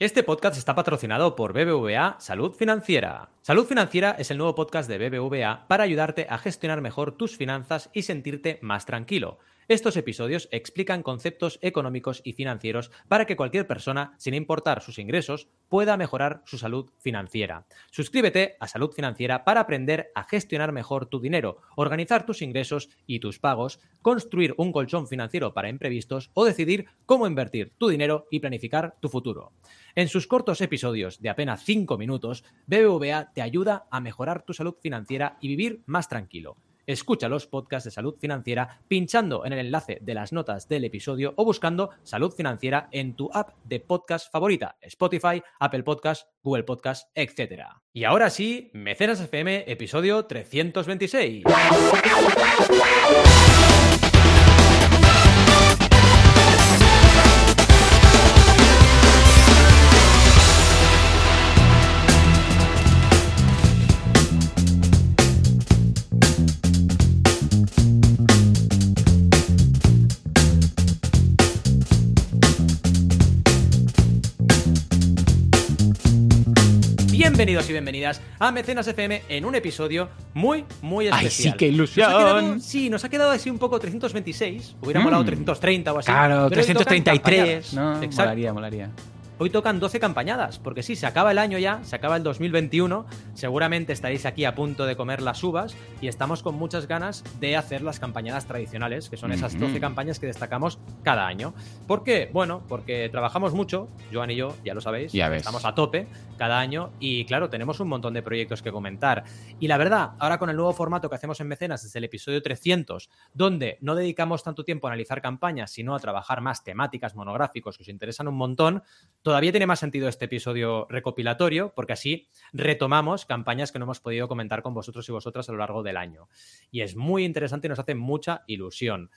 Este podcast está patrocinado por BBVA Salud Financiera. Salud Financiera es el nuevo podcast de BBVA para ayudarte a gestionar mejor tus finanzas y sentirte más tranquilo. Estos episodios explican conceptos económicos y financieros para que cualquier persona, sin importar sus ingresos, pueda mejorar su salud financiera. Suscríbete a Salud Financiera para aprender a gestionar mejor tu dinero, organizar tus ingresos y tus pagos, construir un colchón financiero para imprevistos o decidir cómo invertir tu dinero y planificar tu futuro. En sus cortos episodios de apenas 5 minutos, BBVA te ayuda a mejorar tu salud financiera y vivir más tranquilo. Escucha los podcasts de salud financiera pinchando en el enlace de las notas del episodio o buscando salud financiera en tu app de podcast favorita, Spotify, Apple Podcast, Google Podcast, etc. Y ahora sí, Mecenas FM, episodio 326. Bienvenidos y bienvenidas a Mecenas FM en un episodio muy, muy especial. ¡Ay, sí, qué ilusión! Nos quedado- sí, nos ha quedado así un poco 326. Hubiera Mm. molado 330 o así. Claro, pero hoy tocan 333. No. Exacto. molaría, molaría. Hoy tocan 12 campañadas, porque sí, se acaba el año ya, se acaba el 2021, seguramente estaréis aquí a punto de comer las uvas y estamos con muchas ganas de hacer las campañadas tradicionales, que son esas Ujú. 12 campañas que destacamos cada año. ¿Por qué? Bueno, porque trabajamos mucho, Joan y yo, ya lo sabéis, Ya estamos a tope cada año y claro, tenemos un montón de proyectos que comentar. Y la verdad, ahora con el nuevo formato que hacemos en Mecenas desde el episodio 300, donde no dedicamos tanto tiempo a analizar campañas, sino a trabajar más temáticas, monográficos que os interesan un montón, todavía tiene más sentido este episodio recopilatorio, porque así retomamos campañas que no hemos podido comentar con vosotros y vosotras a lo largo del año. Y es muy interesante y nos hace mucha ilusión.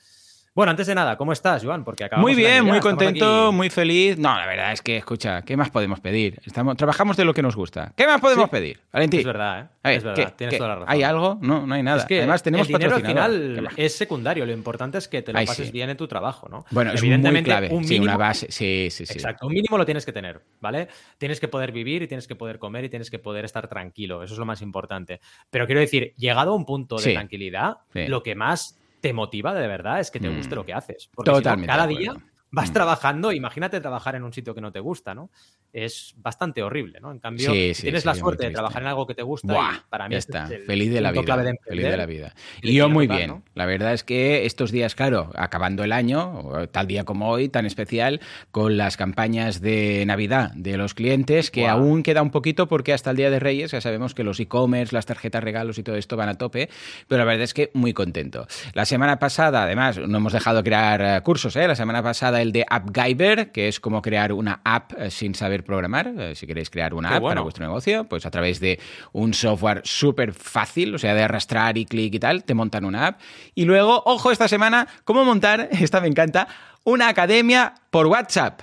Bueno, antes de nada, ¿cómo estás, Joan? Porque acabamos Muy bien, muy contento, muy feliz. No, la verdad es que, escucha, ¿qué más podemos pedir? Estamos, trabajamos de lo que nos gusta. ¿Qué más podemos Sí. pedir? Valentín. Es verdad, ¿eh? Ver, es verdad, ¿qué- tienes qué- toda la razón. ¿Hay algo? No, no hay nada. Es que Además, tenemos el dinero al patrocinador. ¿Qué final es secundario. Lo importante es que te lo Ay, pases sí. bien en tu trabajo, ¿no? Bueno, es muy Evidentemente, clave. Un Sí, mínimo, una base. Sí, sí, sí. Exacto, un mínimo lo tienes que tener, ¿vale? Tienes que poder vivir y tienes que poder comer y tienes que poder estar tranquilo. Eso es lo más importante. Pero quiero decir, llegado a un punto de Sí. tranquilidad, Sí. lo que más te motiva de verdad es que te Mm. guste lo que haces. Porque si no, Totalmente cada día vas Mm. trabajando, imagínate trabajar en un sitio que no te gusta, ¿no? Es bastante horrible, ¿no? En cambio, Sí, si sí, tienes sí, la suerte de trabajar en algo que te gusta, Buah, para mí ya está. es el Feliz de la vida. clave de Feliz de la vida. Y yo muy bien. ¿no? La verdad es que estos días, claro, acabando el año, tal día como hoy, tan especial, con las campañas de Navidad de los clientes, que aún queda un poquito porque hasta el Día de Reyes ya sabemos que los e-commerce, las tarjetas regalos y todo esto van a tope, pero la verdad es que muy contento. La semana pasada, además, no hemos dejado de crear eh, cursos, ¿eh? La semana pasada el de AppGyver, que es como crear una app eh, sin saber programar. Eh, si queréis crear una Qué app bueno. para vuestro negocio, pues a través de un software súper fácil, o sea, de arrastrar y clic y tal, te montan una app. Y luego, ojo, esta semana, cómo montar, esta me encanta, una academia por WhatsApp.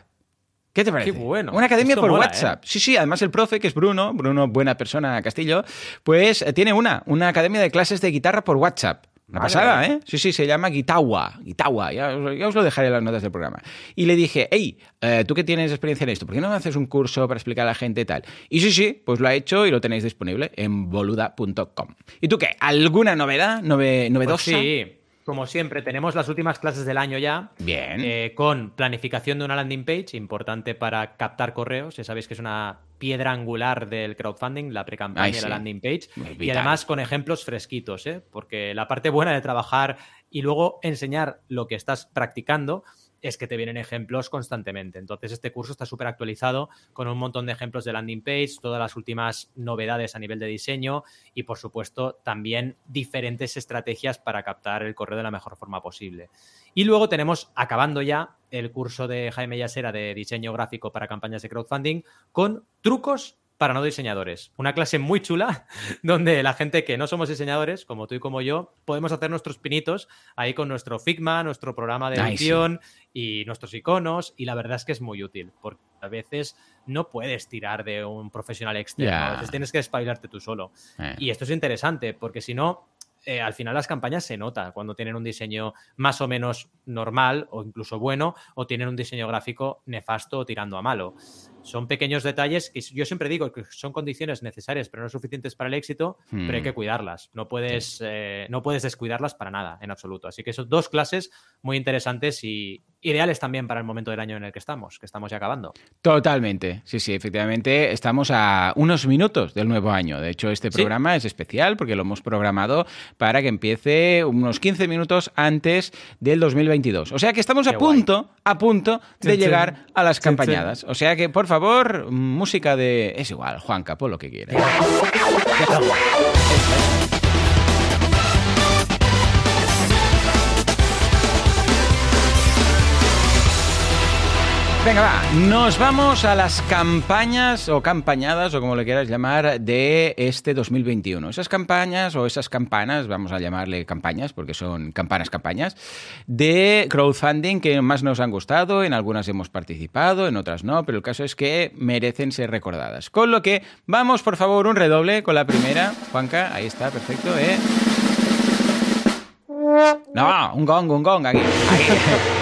¿Qué te parece? Qué bueno. Una academia Esto por mola, ¿eh? WhatsApp. Sí, sí, además el profe, que es Bruno, Bruno, buena persona, Castillo, pues eh, tiene una, una academia de clases de guitarra por WhatsApp. Una Vale, pasada. ¿eh? Sí, sí, se llama Guitawa. Guitawa, ya, os- ya os lo dejaré en las notas del programa. Y le dije, hey, eh, tú que tienes experiencia en esto, ¿por qué no me haces un curso para explicar a la gente y tal? Y sí, sí, pues lo ha hecho y lo tenéis disponible en boluda.com. ¿Y tú qué? ¿Alguna novedad? Nove- Pues ¿Novedosa? sí, como siempre, tenemos las últimas clases del año ya. Bien. eh, con planificación de una landing page, importante para captar correos. Ya sabéis que es una piedra angular del crowdfunding, la pre-campaña y la landing page. Y además con ejemplos fresquitos, ¿eh? porque la parte buena de trabajar y luego enseñar lo que estás practicando es que te vienen ejemplos constantemente. Entonces, este curso está súper actualizado con un montón de ejemplos de landing page, todas las últimas novedades a nivel de diseño y, por supuesto, también diferentes estrategias para captar el correo de la mejor forma posible. Y luego tenemos, acabando ya, el curso de Jaime Yasera de diseño gráfico para campañas de crowdfunding con trucos para no diseñadores. Una clase muy chula donde la gente que no somos diseñadores, como tú y como yo, podemos hacer nuestros pinitos ahí con nuestro Figma, nuestro programa de edición y nuestros iconos. Y la verdad es que es muy útil porque a veces no puedes tirar de un profesional externo. A veces tienes que espabilarte tú solo. Eh. Y esto es interesante porque si no, eh, al final las campañas se nota cuando tienen un diseño más o menos normal o incluso bueno o tienen un diseño gráfico nefasto o tirando a malo. Son pequeños detalles que yo siempre digo que son condiciones necesarias, pero no suficientes para el éxito, pero hay hmm. que cuidarlas. No puedes, eh, no puedes descuidarlas para nada, en absoluto. Así que son dos clases muy interesantes y ideales también para el momento del año en el que estamos, que estamos ya acabando. Totalmente. Sí, sí, efectivamente, estamos a unos minutos del nuevo año. De hecho, este programa es especial porque lo hemos programado para que empiece unos 15 minutos antes del 2022. O sea que estamos a punto, a punto de llegar a las campañadas. O sea que, por favor, música de... Es igual, Juan Capo, lo que quieras. Venga, va, nos vamos a las campañas o campañadas o como le quieras llamar de este 2021. Esas campañas o esas campanas, vamos a llamarle campañas porque son campanas campañas, de crowdfunding que más nos han gustado, en algunas hemos participado, en otras no, pero el caso es que merecen ser recordadas. Con lo que vamos por favor un redoble con la primera. Juanca, ahí está, perfecto, ¿eh? No, un gong, un gong aquí. aquí.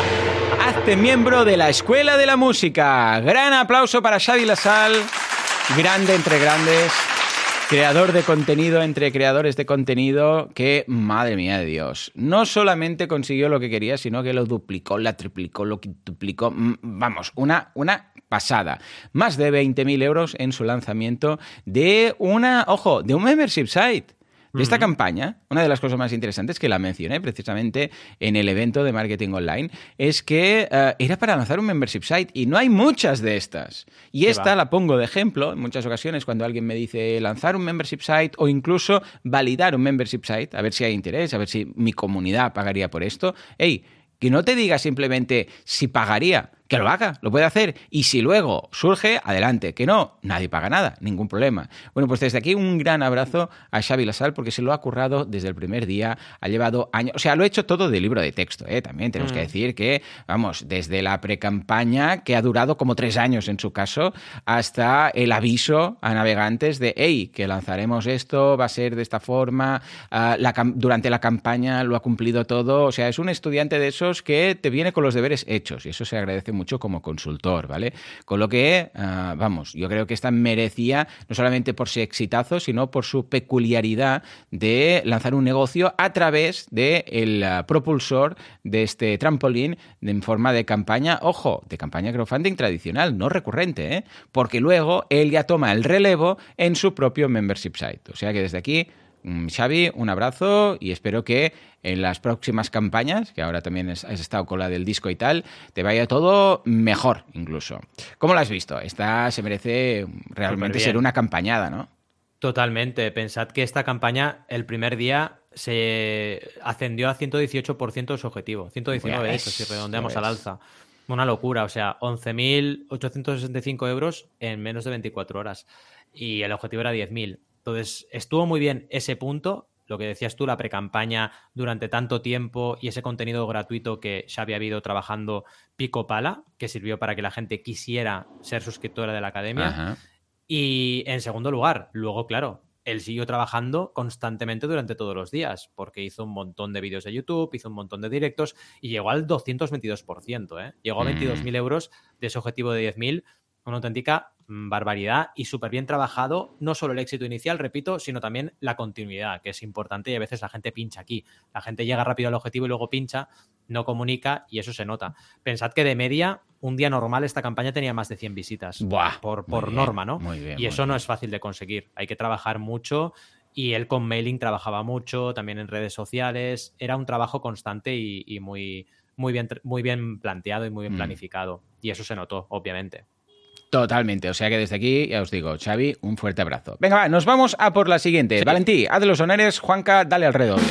Hazte miembro de la Escuela de la Música. Gran aplauso para Xavi Lasal, grande entre grandes, creador de contenido entre creadores de contenido que, madre mía de Dios, no solamente consiguió lo que quería, sino que lo duplicó, la triplicó, lo quintuplicó. Mm, vamos, una, una pasada. Más de 20.000 euros en su lanzamiento de una, ojo, de un membership site. Esta campaña, una de las cosas más interesantes que la mencioné precisamente en el evento de marketing online, es que eh, era para lanzar un membership site y no hay muchas de estas. Y esta la pongo de ejemplo en muchas ocasiones cuando alguien me dice lanzar un membership site o incluso validar un membership site, a ver si hay interés, a ver si mi comunidad pagaría por esto. Hey, que no te diga simplemente si pagaría, que lo haga, lo puede hacer. Y si luego surge, adelante. Que no, nadie paga nada, ningún problema. Bueno, pues desde aquí un gran abrazo a Xavi Lasal porque se lo ha currado desde el primer día, ha llevado años, o sea, lo ha hecho todo de libro de texto, ¿eh? también tenemos que mm. decir que, vamos, desde la pre-campaña, que ha durado como tres años en su caso, hasta el aviso a navegantes de, hey, que lanzaremos esto, va a ser de esta forma, ah, durante la campaña lo ha cumplido todo, o sea, es un estudiante de esos que te viene con los deberes hechos y eso se agradece mucho como consultor, ¿vale? Con lo que, ah, vamos, yo creo que esta merecía no solamente por su exitazo, sino por su peculiaridad de lanzar un negocio a través del el ah, propulsor de este trampolín en forma de campaña, ojo, de campaña crowdfunding tradicional, no recurrente, ¿eh? porque luego él ya toma el relevo en su propio membership site. O sea que desde aquí Xavi, un abrazo y espero que en las próximas campañas, que ahora también has estado con la del disco y tal, te vaya todo mejor incluso. ¿Cómo lo has visto? Esta se merece realmente ser una campañada, ¿no? Totalmente. Pensad que esta campaña el primer día se ascendió a 118% de su objetivo. 119 eso, si redondeamos al alza. Una locura, o sea, 11.865 euros en menos de 24 horas. Y el objetivo era 10.000. Entonces, estuvo muy bien ese punto, lo que decías tú, la precampaña durante tanto tiempo y ese contenido gratuito que ya había habido trabajando pico pala, que sirvió para que la gente quisiera ser suscriptora de la academia. Y en segundo lugar, luego, claro, él siguió trabajando constantemente durante todos los días, porque hizo un montón de vídeos de YouTube, hizo un montón de directos y llegó al 222%, ¿eh? Llegó a 22.000 mm. euros de ese objetivo de 10.000, una auténtica Mm, barbaridad y súper bien trabajado, no solo el éxito inicial, repito, sino también la continuidad, que es importante y a veces la gente pincha aquí. La gente llega rápido al objetivo y luego pincha, no comunica y eso se nota. Pensad que de media, un día normal esta campaña tenía más de 100 visitas por, por norma, ¿no? y eso no es fácil de conseguir. Hay que trabajar mucho y él con mailing trabajaba mucho, también en redes sociales. Era un trabajo constante y, muy, muy, bien, muy bien planteado y muy bien mm. planificado. Y eso se notó, obviamente. Totalmente. O sea que desde aquí, ya os digo, Xavi, un fuerte abrazo. Venga, va, nos vamos a por la siguiente. Valentí, haz de los honores. Juanca, dale al redoble.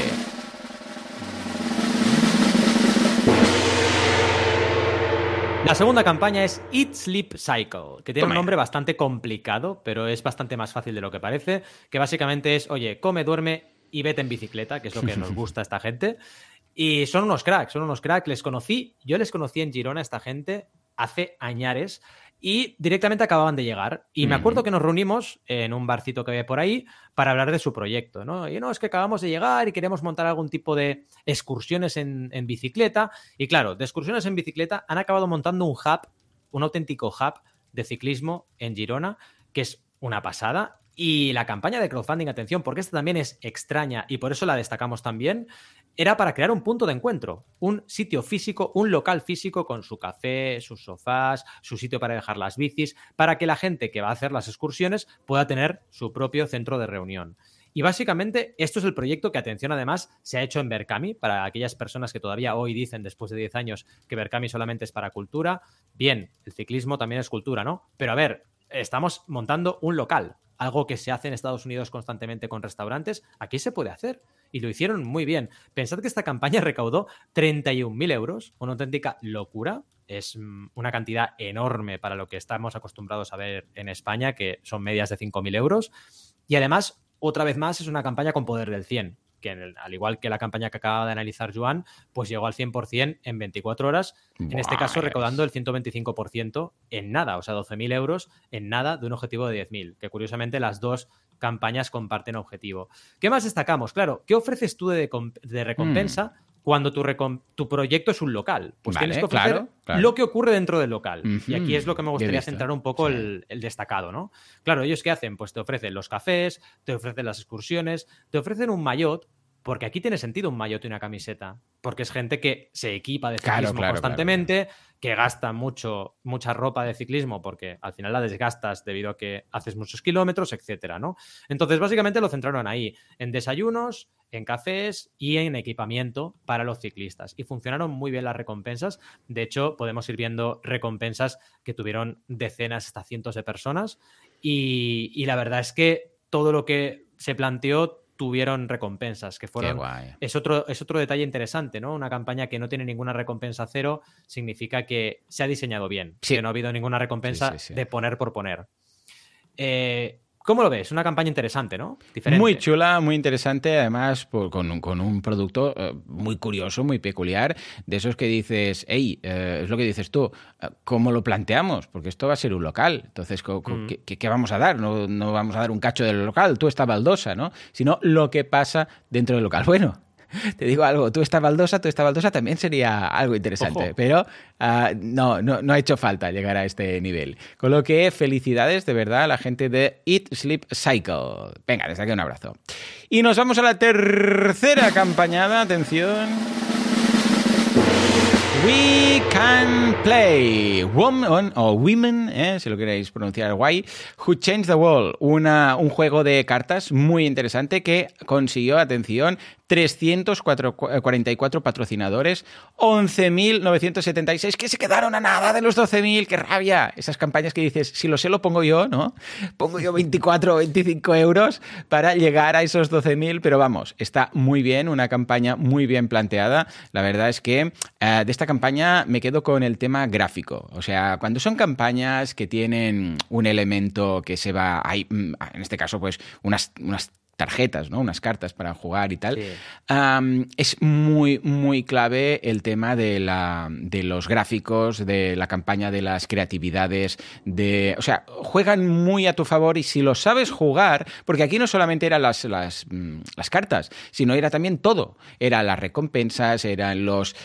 La segunda campaña es Eat Sleep Cycle, que tiene un nombre bastante complicado, pero es bastante más fácil de lo que parece, que básicamente es, oye, come, duerme y vete en bicicleta, que es lo que nos gusta a esta gente. Y son unos cracks, son unos cracks. Les conocí, yo les conocí en Girona a esta gente hace añares y directamente acababan de llegar. Y me acuerdo que nos reunimos en un barcito que había por ahí para hablar de su proyecto, ¿no? Y no, es que acabamos de llegar y queremos montar algún tipo de excursiones en, bicicleta. Y claro, de excursiones en bicicleta han acabado montando un hub, un auténtico hub de ciclismo en Girona, que es una pasada. Y la campaña de crowdfunding, atención, porque esta también es extraña y por eso la destacamos también, era para crear un punto de encuentro, un sitio físico, un local físico con su café, sus sofás, su sitio para dejar las bicis, para que la gente que va a hacer las excursiones pueda tener su propio centro de reunión. Y básicamente esto es el proyecto que, atención además, se ha hecho en Berkami, para aquellas personas que todavía hoy dicen, después de 10 años, que Berkami solamente es para cultura. Bien, el ciclismo también es cultura, ¿no? Pero a ver, estamos montando un local, algo que se hace en Estados Unidos constantemente con restaurantes, aquí se puede hacer. Y lo hicieron muy bien. Pensad que esta campaña recaudó 31.000 euros, una auténtica locura. Es mm, una cantidad enorme para lo que estamos acostumbrados a ver en España, que son medias de 5.000 euros. Y además, otra vez más, es una campaña con poder del 100 que al igual que la campaña que acaba de analizar Joan, pues llegó al 100% en 24 horas, en este caso recaudando el 125% en nada, o sea, 12.000 euros en nada de un objetivo de 10.000, que curiosamente las dos campañas comparten objetivo. ¿Qué más destacamos? Claro, ¿qué ofreces tú de, recompensa? Mm. Cuando tu, tu, proyecto es un local, pues tienes que ofrecer lo que ocurre dentro del local. Y aquí es lo que me gustaría centrar un poco el, el, destacado, ¿no? Claro, ellos qué hacen? Pues te ofrecen los cafés, te ofrecen las excursiones, te ofrecen un maillot porque aquí tiene sentido un maillot y una camiseta. Porque es gente que se equipa de ciclismo constantemente, que gasta mucho, mucha ropa de ciclismo porque al final la desgastas debido a que haces muchos kilómetros, etcétera, ¿no? Entonces, básicamente lo centraron ahí, en desayunos, en cafés y en equipamiento para los ciclistas. Y funcionaron muy bien las recompensas. De hecho, podemos ir viendo recompensas que tuvieron decenas hasta cientos de personas. Y, y la verdad es que todo lo que se planteó tuvieron recompensas, que fueron... Es otro, es otro detalle interesante, ¿no? Una campaña que no tiene ninguna recompensa cero significa que se ha diseñado bien, que no ha habido ninguna recompensa de poner por poner. Eh, ¿Cómo lo ves? Una campaña interesante, ¿no? Muy chula, muy interesante, además con, un, con, un, producto eh, muy curioso, muy peculiar, de esos que dices, hey, eh, es lo que dices tú, eh, ¿cómo lo planteamos? Porque esto va a ser un local, entonces, mm. ¿qué, vamos a dar? No, no, vamos a dar un cacho del local, tú esta baldosa, ¿no? Sino lo que pasa dentro del local. Bueno, te digo algo, tú esta baldosa, tú esta baldosa también sería algo interesante, pero uh, no, no, no ha hecho falta llegar a este nivel. Con lo que felicidades de verdad a la gente de Eat Sleep Cycle. Venga, desde aquí un abrazo. Y nos vamos a la tercera campañada, atención. We Can Play, Woman o Women, eh, si lo queréis pronunciar guay, Who Changed the World, una, un juego de cartas muy interesante que consiguió, atención, 344 patrocinadores, 11.976 que se quedaron a nada de los 12.000, qué rabia. Esas campañas que dices, si lo sé lo pongo yo, ¿no? Pongo yo 24 o 25 euros para llegar a esos 12.000, pero vamos, está muy bien, una campaña muy bien planteada. La verdad es que eh, de esta campaña me quedo con el tema gráfico. O sea, cuando son campañas que tienen un elemento que se va, hay, mm, en este caso, pues unas, unas tarjetas, ¿no? Unas cartas para jugar y tal. es muy, muy clave el tema de, la, de los gráficos, de la campaña de las creatividades, de. O sea, juegan muy a tu favor y si lo sabes jugar, porque aquí no solamente eran las, las, mm, las cartas, sino era también todo. Eran las recompensas, eran los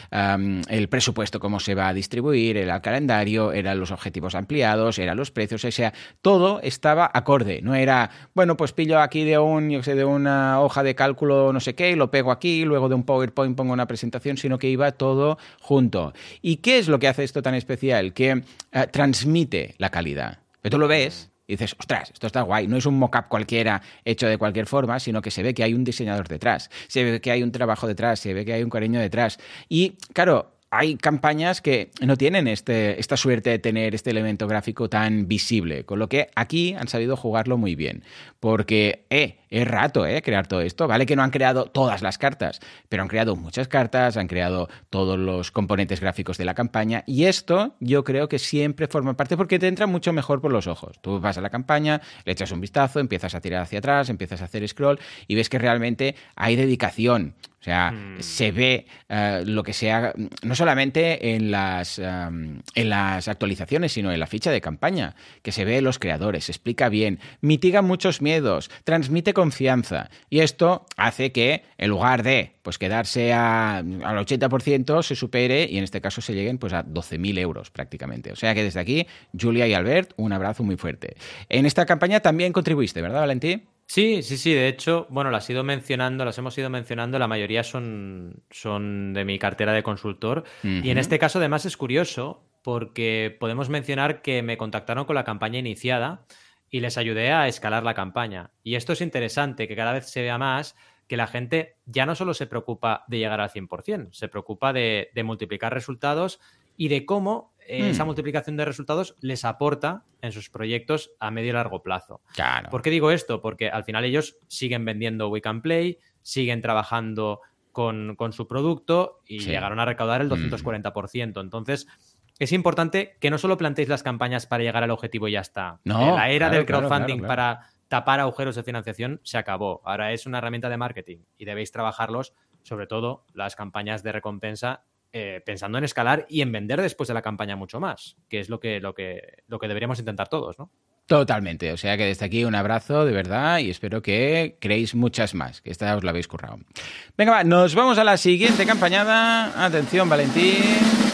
el presupuesto, cómo se va a distribuir, era el calendario, eran los objetivos ampliados, eran los precios, o sea, todo estaba acorde. No era, bueno, pues pillo aquí de un de una hoja de cálculo no sé qué y lo pego aquí, luego de un PowerPoint pongo una presentación, sino que iba todo junto. ¿Y qué es lo que hace esto tan especial? Que eh, transmite la calidad. Pero tú lo ves y dices, ostras, esto está guay. No es un mock-up cualquiera hecho de cualquier forma, sino que se ve que hay un diseñador detrás, se ve que hay un trabajo detrás, se ve que hay un cariño detrás. Y claro, hay campañas que no tienen este, esta suerte de tener este elemento gráfico tan visible, con lo que aquí han sabido jugarlo muy bien. Porque, eh, es rato, eh, crear todo esto. Vale que no han creado todas las cartas, pero han creado muchas cartas, han creado todos los componentes gráficos de la campaña y esto yo creo que siempre forma parte porque te entra mucho mejor por los ojos. Tú vas a la campaña, le echas un vistazo, empiezas a tirar hacia atrás, empiezas a hacer scroll y ves que realmente hay dedicación. O sea, mm. se ve eh, lo que sea, no solamente en las, em, en las actualizaciones, sino en la ficha de campaña, que se ve los creadores, se explica bien, mitiga muchos miedos, transmite confianza. Y esto hace que, en lugar de pues, quedarse a, al 80%, se supere y en este caso se lleguen pues, a 12.000 euros prácticamente. O sea que desde aquí, Julia y Albert, un abrazo muy fuerte. En esta campaña también contribuiste, ¿verdad, Valentín? Sí, sí, sí. De hecho, bueno, las he ido mencionando, las hemos ido mencionando. La mayoría son, son de mi cartera de consultor. Y en este caso, además, es curioso porque podemos mencionar que me contactaron con la campaña iniciada y les ayudé a escalar la campaña. Y esto es interesante, que cada vez se vea más que la gente ya no solo se preocupa de llegar al 100%, se preocupa de, de multiplicar resultados y de cómo eh, esa Hmm. multiplicación de resultados les aporta en sus proyectos a medio y largo plazo. Claro. ¿Por qué digo esto? Porque al final ellos siguen vendiendo We Can Play, siguen trabajando con, con su producto y Sí. llegaron a recaudar el Mm. 240%. Entonces, es importante que no solo planteéis las campañas para llegar al objetivo y ya está. No, Eh, la era claro, del claro, crowdfunding claro, para tapar agujeros de financiación se acabó. Ahora es una herramienta de marketing y debéis trabajarlos, sobre todo las campañas de recompensa, eh, pensando en escalar y en vender después de la campaña mucho más, que es lo que, lo que, lo que deberíamos intentar todos, ¿no? Totalmente. O sea que desde aquí un abrazo de verdad y espero que creéis muchas más, que esta os la habéis currado. Venga, va, nos vamos a la siguiente campañada. Atención, Valentín.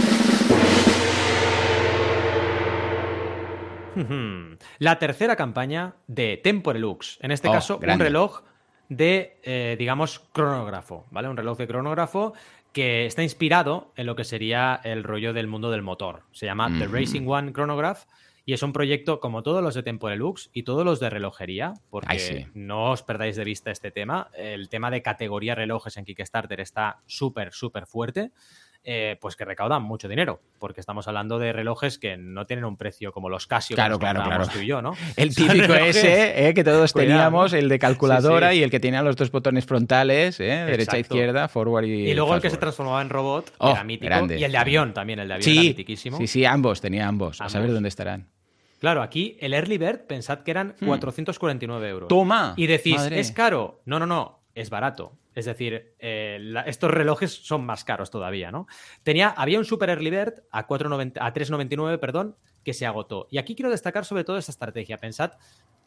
La tercera campaña de Temporelux. En este Oh, caso, grande. un reloj de, eh, digamos, cronógrafo, ¿vale? Un reloj de cronógrafo que está inspirado en lo que sería el rollo del mundo del motor. Se llama The. Racing One Chronograph y es un proyecto como todos los de Temporelux y todos los de relojería, porque Ay, sí. no os perdáis de vista este tema. El tema de categoría relojes en Kickstarter está súper, súper fuerte. Eh, pues que recaudan mucho dinero, porque estamos hablando de relojes que no tienen un precio como los Casio que Claro, nos claro, claro. tú y yo, ¿no? El típico ese eh, que todos Cuidado, teníamos, el de calculadora Sí, sí. y el que tenía los dos botones frontales, ¿eh? derecha, izquierda, forward y. Y luego el que se transformaba en robot Oh, era mítico. grande. Y el de avión también, el de avión era Sí, mitiquísimo. sí, sí, ambos, tenía ambos. A saber dónde estarán. Claro, aquí el Early Bird, pensad que eran Hmm. 449 euros. Toma. Y decís, madre. ¿es caro? No, no, no, es barato. Es decir, eh, estos relojes son más caros todavía, ¿no? Tenía, había un Super Early Bird a, 4.90 a 3,99, perdón, que se agotó. Y aquí quiero destacar sobre todo esta estrategia. Pensad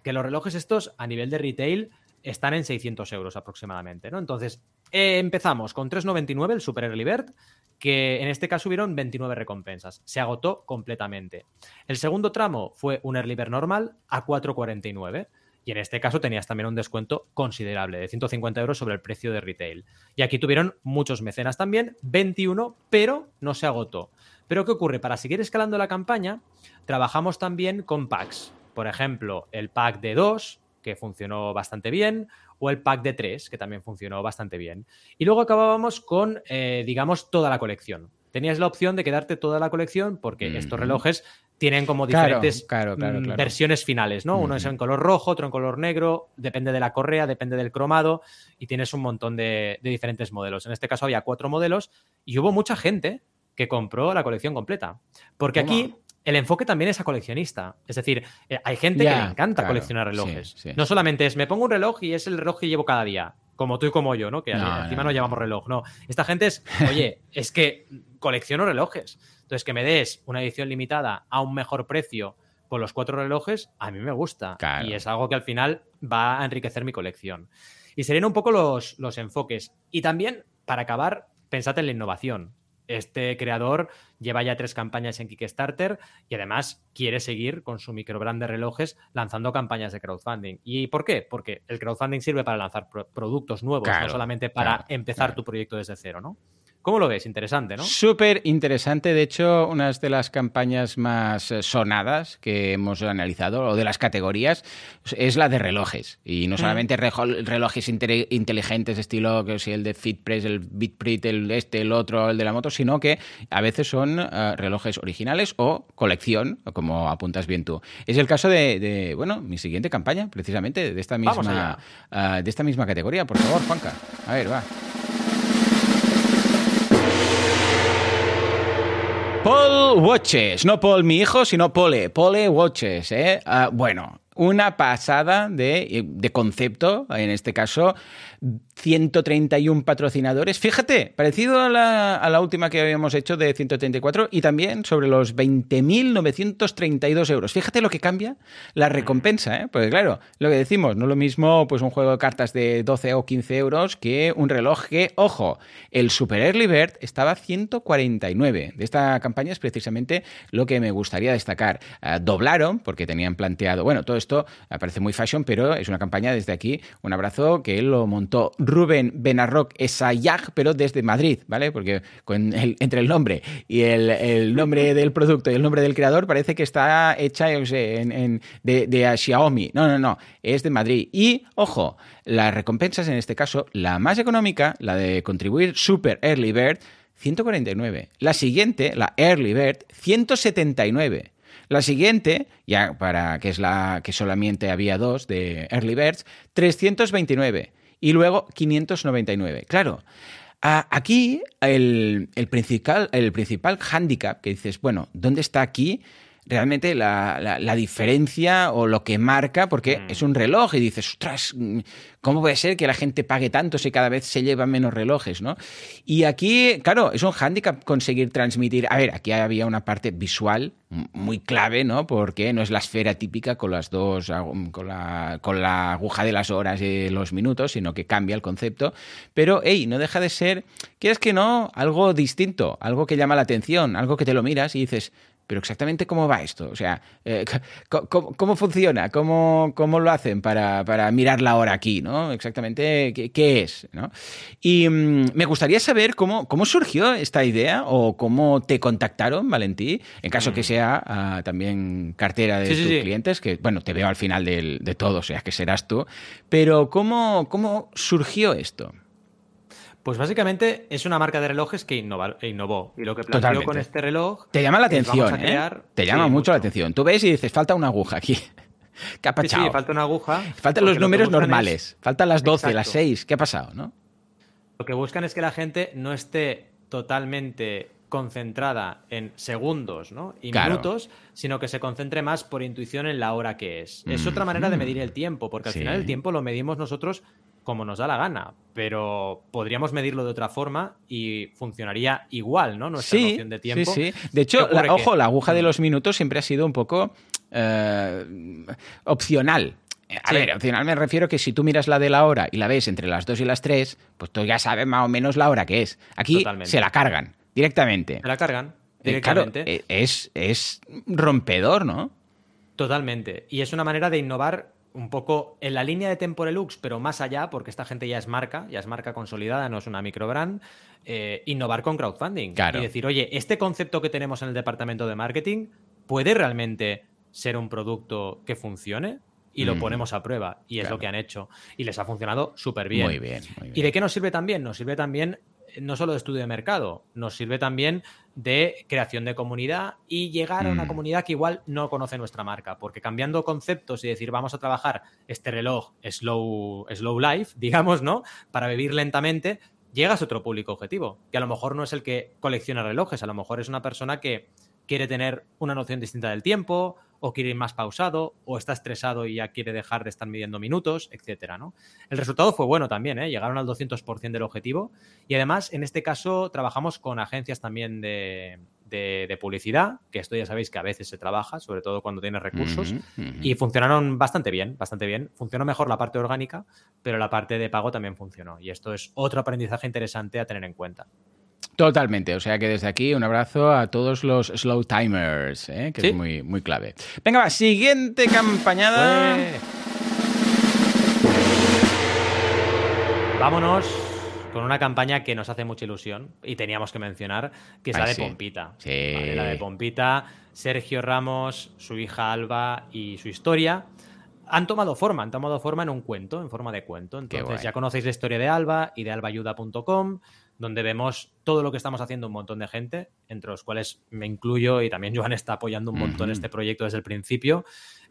que los relojes estos a nivel de retail están en 600 euros aproximadamente, ¿no? Entonces, eh, empezamos con 3,99 el Super Early Bird, que en este caso hubieron 29 recompensas. Se agotó completamente. El segundo tramo fue un Early Bird normal a 4,49. Y en este caso tenías también un descuento considerable de 150 euros sobre el precio de retail. Y aquí tuvieron muchos mecenas también, 21, pero no se agotó. Pero ¿qué ocurre? Para seguir escalando la campaña, trabajamos también con packs. Por ejemplo, el pack de 2, que funcionó bastante bien, o el pack de 3, que también funcionó bastante bien. Y luego acabábamos con, eh, digamos, toda la colección. Tenías la opción de quedarte toda la colección porque estos relojes tienen como diferentes claro, claro, mm, claro. versiones finales, ¿no? Uno es en color rojo, otro en color negro, depende de la correa, depende del cromado y tienes un montón de, de diferentes modelos. En este caso había cuatro modelos y hubo mucha gente que compró la colección completa. Porque aquí el enfoque también es a coleccionista. Es decir, eh, hay gente que le encanta claro, coleccionar relojes. sí, sí. No solamente es me pongo un reloj y es el reloj que llevo cada día. Como tú y como yo, ¿no? Que No, encima no, no, llevamos reloj. No. Esta gente es, oye, es que colecciono relojes. Entonces, que me des una edición limitada a un mejor precio con los cuatro relojes, a mí me gusta. Claro. Y es algo que al final va a enriquecer mi colección. Y serían un poco los, los enfoques. Y también, para acabar, pensad en la innovación. Este creador lleva ya tres campañas en Kickstarter y además quiere seguir con su microbrand de relojes lanzando campañas de crowdfunding. ¿Y por qué? Porque el crowdfunding sirve para lanzar pro- productos nuevos, Claro, no solamente para claro, empezar claro. tu proyecto desde cero, ¿no? ¿Cómo lo ves? Interesante, ¿no? Súper interesante. De hecho, una de las campañas más eh, sonadas que hemos analizado, o de las categorías, es la de relojes. Y no solamente rejo- relojes inte- inteligentes, estilo que si el de FitPress, el BitPrit, el este, el otro, el de la moto, sino que a veces son eh, relojes originales o colección, como apuntas bien tú. Es el caso de, de, bueno, mi siguiente campaña, precisamente, de esta misma, ah, de esta misma categoría. Por favor, Juanca. A ver, va. Paul Watches, no Paul mi hijo, sino Pole, Pole Watches, ¿eh? Ah, bueno, una pasada de, de concepto, en este caso, 131 patrocinadores. Fíjate, parecido a la, a la, última que habíamos hecho de 134 y también sobre los 20.932 euros. Fíjate lo que cambia la recompensa, ¿eh? Porque claro, lo que decimos, no es lo mismo pues un juego de cartas de 12 o 15 euros que un reloj que, ojo, el Super Early Bird estaba a 149. De esta campaña es precisamente lo que me gustaría destacar. Uh, doblaron, porque tenían planteado, bueno, todo esto parece muy fashion, pero es una campaña desde aquí, un abrazo que lo montó Rubén Benarroc Esayag, pero desde Madrid, ¿vale? Porque entre el nombre y el, nombre del producto y el nombre del creador parece que está hecha yo sé, en, de, de Xiaomi. No, no, no, es de Madrid. Y, ojo, las recompensas en este caso, la más económica, la de contribuir Super Early Bird, 149. La siguiente, la Early Bird, 179. La siguiente, ya para que es la que solamente había dos de Early Birds, 329 y luego 599. Claro, aquí el, principal, el principal handicap que dices, bueno, ¿dónde está aquí? Realmente la, diferencia o lo que marca, porque mm. es un reloj y dices, ostras, ¿cómo puede ser que la gente pague tanto si cada vez se llevan menos relojes? ¿no? Y aquí, claro, es un hándicap conseguir transmitir. A ver, aquí había una parte visual muy clave, ¿no? Porque no es la esfera típica con las dos, con la, con la aguja de las horas y los minutos, sino que cambia el concepto. Pero, hey, no deja de ser, quieres que no, algo distinto, algo que llama la atención, algo que te lo miras y dices, pero exactamente cómo va esto, o sea, eh, ¿cómo, funciona? ¿Cómo, ¿Cómo, lo hacen para, para, mirar la hora aquí? ¿no? Exactamente qué, es. ¿no? Y mm, me gustaría saber cómo, cómo surgió esta idea o cómo te contactaron, Valentí, en caso que sea ah, también cartera de tus clientes, que bueno, te veo al final de todo, o sea, que serás tú, pero ¿cómo, cómo surgió esto? Pues básicamente es una marca de relojes que innovó. Y lo que planteó con este reloj. Te llama la atención, ¿eh? Te llama mucho, la atención. Tú ves y dices, falta una aguja aquí. ¿Qué ha pasado? Sí, falta una aguja. Faltan los números normales. Faltan las 12, las 6. ¿Qué ha pasado, no? Lo que buscan es que la gente no esté totalmente concentrada en segundos ¿no? y minutos, sino que se concentre más por intuición en la hora que es. Es otra manera de medir el tiempo, porque al final el tiempo lo medimos nosotros como nos da la gana, pero podríamos medirlo de otra forma y funcionaría igual, ¿no? Nuestra noción de tiempo. Sí, sí. De hecho, ojo, la aguja de mm. los minutos siempre ha sido un poco eh, opcional. A ver, opcional me refiero que si tú miras la de la hora y la ves entre las 2 y las 3, pues tú ya sabes más o menos la hora que es. Aquí se la cargan directamente. Se la cargan eh, directamente. claro, es, es rompedor, ¿no? Totalmente. Y es una manera de innovar un poco en la línea de Temporelux, pero más allá, porque esta gente ya es marca, ya es marca consolidada, no es una microbrand, eh, innovar con crowdfunding. Y decir, oye, este concepto que tenemos en el departamento de marketing puede realmente ser un producto que funcione y lo mm. ponemos a prueba. Y es lo que han hecho. Y les ha funcionado súper bien. Muy bien. ¿Y de qué nos sirve también? Nos sirve también no solo de estudio de mercado, nos sirve también de creación de comunidad y llegar a una mm. comunidad que igual no conoce nuestra marca, porque cambiando conceptos y decir vamos a trabajar este reloj slow, slow life, digamos, ¿no? Para vivir lentamente, llegas a otro público objetivo, que a lo mejor no es el que colecciona relojes, a lo mejor es una persona que quiere tener una noción distinta del tiempo, o quiere ir más pausado, o está estresado y ya quiere dejar de estar midiendo minutos, etcétera, ¿no? El resultado fue bueno también, ¿eh? Llegaron al 200% del objetivo y además en este caso trabajamos con agencias también de, publicidad, que esto ya sabéis que a veces se trabaja, sobre todo cuando tienes recursos, y funcionaron bastante bien, bastante bien. Funcionó mejor la parte orgánica, pero la parte de pago también funcionó. Y esto es otro aprendizaje interesante a tener en cuenta. Totalmente, o sea que desde aquí un abrazo a todos los slow timers, ¿eh? que es muy, muy clave. Venga, va, siguiente campañada. Vámonos con una campaña que nos hace mucha ilusión y teníamos que mencionar, que es la de Pompita. Sí. la de Pompita, Sergio Ramos, su hija Alba y su historia. Han tomado forma, han tomado forma en un cuento, en forma de cuento. Entonces ya conocéis la historia de Alba y de albayuda.com donde vemos todo lo que estamos haciendo un montón de gente, entre los cuales me incluyo y también Joan está apoyando un montón este proyecto desde el principio.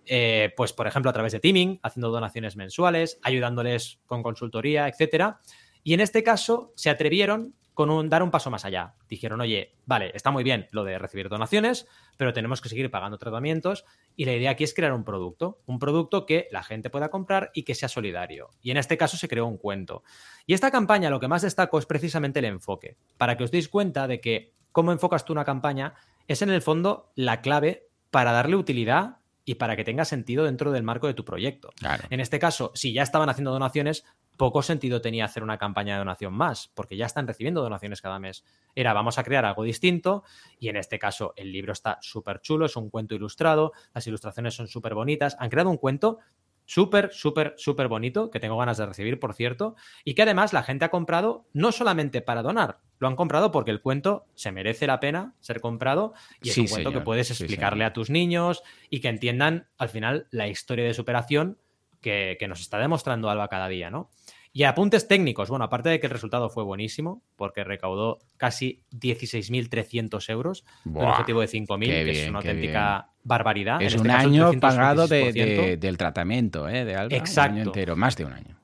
Eh, pues, por ejemplo, a través de Teaming, haciendo donaciones mensuales, ayudándoles con consultoría, etcétera. Y en este caso se atrevieron con un, dar un paso más allá. Dijeron, oye, vale, está muy bien lo de recibir donaciones, pero tenemos que seguir pagando tratamientos y la idea aquí es crear un producto, un producto que la gente pueda comprar y que sea solidario. Y en este caso se creó un cuento. Y esta campaña lo que más destaco es precisamente el enfoque, para que os deis cuenta de que cómo enfocas tú una campaña es en el fondo la clave para darle utilidad y para que tenga sentido dentro del marco de tu proyecto. En este caso, si ya estaban haciendo donaciones, poco sentido tenía hacer una campaña de donación más, porque ya están recibiendo donaciones cada mes. Era, vamos a crear algo distinto, y en este caso el libro está súper chulo, es un cuento ilustrado, las ilustraciones son súper bonitas, han creado un cuento súper, súper, súper bonito, que tengo ganas de recibir, por cierto, y que además la gente ha comprado no solamente para donar, lo han comprado porque el cuento se merece la pena ser comprado y es un cuento que puedes explicarle a tus niños y que entiendan al final la historia de superación que, que nos está demostrando Alba cada día, ¿no? Y apuntes técnicos. Bueno, aparte de que el resultado fue buenísimo, porque recaudó casi 16.300 euros un objetivo de 5.000, que es una auténtica barbaridad. Es un año pagado del tratamiento, ¿eh? De Alba. Exacto. Un año entero, más de un año.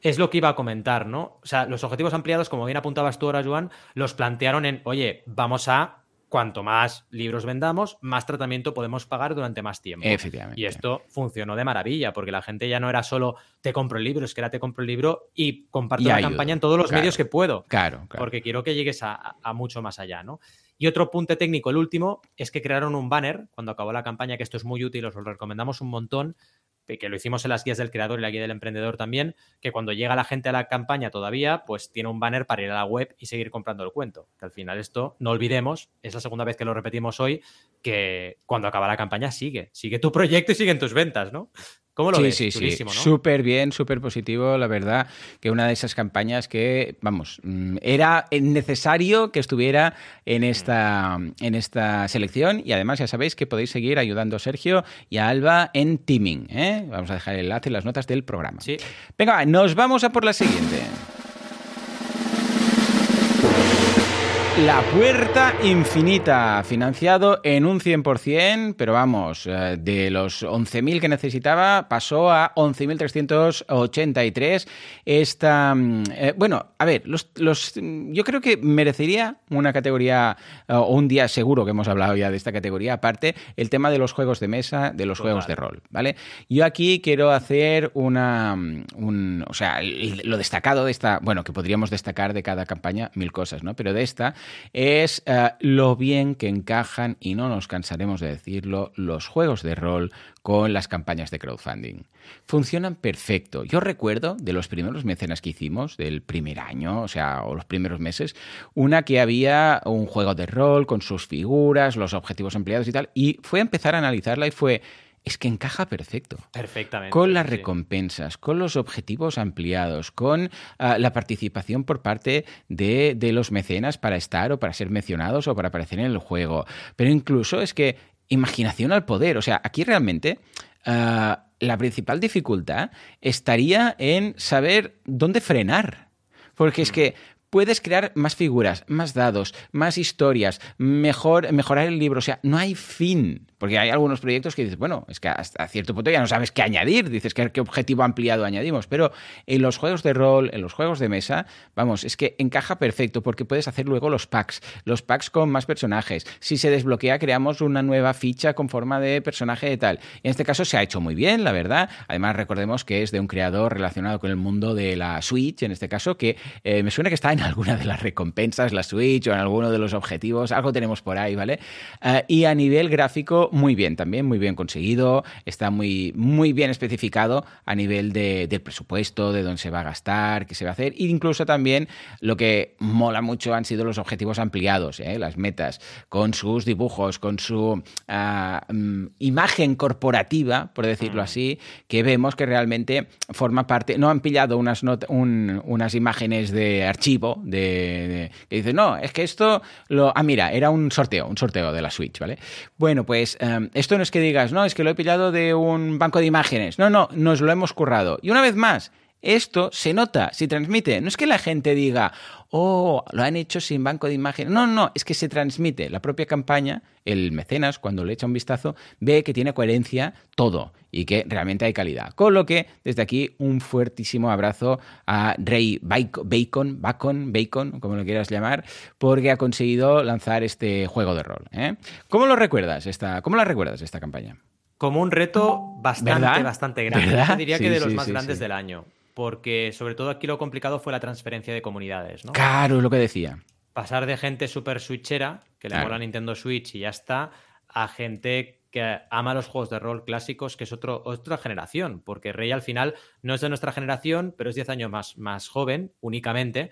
Es lo que iba a comentar, ¿no? O sea, los objetivos ampliados, como bien apuntabas tú ahora, Joan, los plantearon en, oye, vamos a cuanto más libros vendamos, más tratamiento podemos pagar durante más tiempo. Efectivamente. Y esto funcionó de maravilla, porque la gente ya no era solo te compro el libro, es que era te compro el libro y comparto la campaña en todos los medios que puedo. Claro, claro. Porque quiero que llegues a, a, mucho más allá, ¿no? Y otro punto técnico, el último, es que crearon un banner cuando acabó la campaña, que esto es muy útil, os lo recomendamos un montón, que lo hicimos en las guías del creador y la guía del emprendedor también, que cuando llega la gente a la campaña todavía, pues tiene un banner para ir a la web y seguir comprando el cuento. Que al final esto, no olvidemos, es la segunda vez que lo repetimos hoy, que cuando acaba la campaña sigue, sigue tu proyecto y siguen tus ventas, ¿no? ¿Cómo lo sí, ves? Sí, sí, Súper bien, súper positivo, la verdad, que una de esas campañas que, vamos, mm, era necesario que estuviera en esta, en esta selección y además ya sabéis que podéis seguir ayudando a Sergio y a Alba en Teaming. ¿eh? Vamos a dejar el enlace en las notas del programa. Sí. Venga, nos vamos a por la siguiente. La Puerta Infinita, financiado en un 100%, pero vamos, eh, de los 11.000 que necesitaba pasó a 11.383. Esta, mm, eh, bueno, a ver, los, los, yo creo que merecería una categoría, eh, o un día seguro que hemos hablado ya de esta categoría, aparte, el tema de los juegos de mesa, de los juegos de rol, ¿vale? Yo aquí quiero hacer una, mm, un, o sea, lo destacado de esta, bueno, que podríamos destacar de cada campaña mil cosas, ¿no? Pero de esta es uh, lo bien que encajan, y no nos cansaremos de decirlo, los juegos de rol con las campañas de crowdfunding. Funcionan perfecto. Yo recuerdo de los primeros mecenas que hicimos, del primer año, o sea, o los primeros meses, una que había un juego de rol con sus figuras, los objetivos empleados y tal, y fue a empezar a analizarla y fue es que encaja perfecto. Perfectamente. Con las recompensas, con los objetivos ampliados, con uh, la participación por parte de, de, los mecenas para estar o para ser mencionados o para aparecer en el juego. Pero incluso es que imaginación al poder. O sea, aquí realmente... Uh, la principal dificultad estaría en saber dónde frenar. Porque es que puedes crear más figuras, más dados, más historias, mejor, mejorar el libro. O sea, no hay fin. Porque hay algunos proyectos que dices, bueno, es que hasta cierto punto ya no sabes qué añadir, dices qué, objetivo ampliado añadimos. Pero en los juegos de rol, en los juegos de mesa, vamos, es que encaja perfecto porque puedes hacer luego los packs, los packs con más personajes. Si se desbloquea, creamos una nueva ficha con forma de personaje de tal. En este caso se ha hecho muy bien, la verdad. Además, recordemos que es de un creador relacionado con el mundo de la Switch, en este caso, que eh, me suena que está en alguna de las recompensas, la Switch o en alguno de los objetivos, algo tenemos por ahí, ¿vale? Uh, y a nivel gráfico, muy bien también, muy bien conseguido, está muy, muy bien especificado a nivel de, del presupuesto, de dónde se va a gastar, qué se va a hacer, e incluso también lo que mola mucho han sido los objetivos ampliados, ¿eh? las metas, con sus dibujos, con su uh, um, imagen corporativa, por decirlo mm. así, que vemos que realmente forma parte, no han pillado unas, not un, unas imágenes de archivo, de, que dicen, no, es que esto, lo, ah, mira, era un sorteo, un sorteo de la Switch, ¿vale? Bueno, pues um, esto no es que digas, no, es que lo he pillado de un banco de imágenes. No, no, nos lo hemos currado. Y una vez más, esto se nota, se transmite. No es que la gente diga, oh, lo han hecho sin banco de imagen. No, no, es que se transmite. La propia campaña, el mecenas, cuando le echa un vistazo, ve que tiene coherencia todo y que realmente hay calidad. Con lo que, desde aquí, un fuertísimo abrazo a Ray Bacon, Bacon, Bacon, como lo quieras llamar, porque ha conseguido lanzar este juego de rol. ¿eh? ¿Cómo lo recuerdas esta, cómo la recuerdas esta campaña? Como un reto bastante, bastante grande. Yo diría que de los más grandes del año porque sobre todo aquí lo complicado fue la transferencia de comunidades, ¿no? Claro, es lo que decía. Pasar de gente súper switchera, que le mola Nintendo Switch y ya está, a gente que ama los juegos de rol clásicos, que es otro, otra generación, porque Rey al final no es de nuestra generación, pero es 10 años más, más joven únicamente,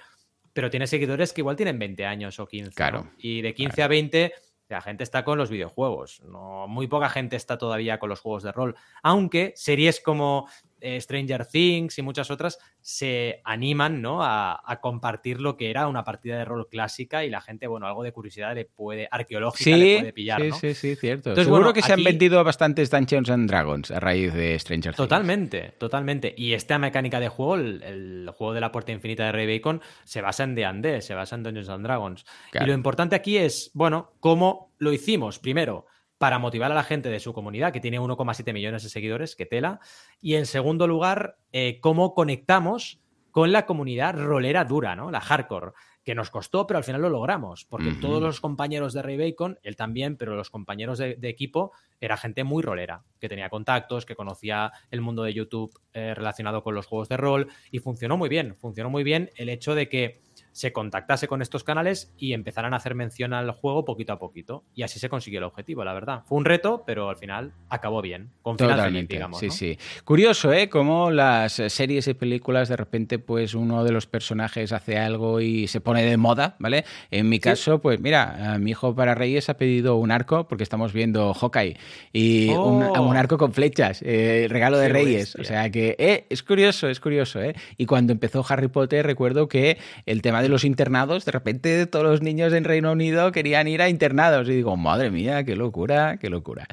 pero tiene seguidores que igual tienen 20 años o 15. Claro. Y de 15 a 20 la gente está con los videojuegos. No, muy poca gente está todavía con los juegos de rol. Aunque series como eh, Stranger Things y muchas otras se animan ¿no? A, compartir lo que era una partida de rol clásica y la gente, bueno, algo de curiosidad le puede, arqueológica le puede pillar. Sí, sí, sí, cierto. Entonces, Seguro que se han vendido bastantes Dungeons and Dragons a raíz de Stranger Things. Totalmente, totalmente. Y esta mecánica de juego, el, juego de la puerta infinita de Ray Bacon, se basa en D&D, se basa en Dungeons and Dragons. Y lo importante aquí es, bueno, cómo lo hicimos. Primero, para motivar a la gente de su comunidad, que tiene 1,7 millones de seguidores, que tela. Y en segundo lugar, eh, cómo conectamos con la comunidad rolera dura, ¿no? La hardcore, que nos costó, pero al final lo logramos, porque todos los compañeros de Ray Bacon, él también, pero los compañeros de, equipo, era gente muy rolera, que tenía contactos, que conocía el mundo de YouTube eh, relacionado con los juegos de rol, y funcionó muy bien, funcionó muy bien el hecho de que se contactase con estos canales y empezaran a hacer mención al juego poquito a poquito. Y así se consiguió el objetivo, la verdad. Fue un reto, pero al final acabó bien. Con Totalmente, digamos. Sí, sí. Curioso, ¿eh? Cómo las series y películas de repente, pues uno de los personajes hace algo y se pone de moda, ¿vale? En mi caso, pues mira, mi hijo para Reyes ha pedido un arco porque estamos viendo Hawkeye y un, oh. arco con flechas, eh, regalo de Reyes. O sea que eh, es curioso, es curioso, ¿eh? Y cuando empezó Harry Potter, recuerdo que el tema de los internados, de repente todos los niños en Reino Unido querían ir a internados. Y digo, madre mía, qué locura, qué locura.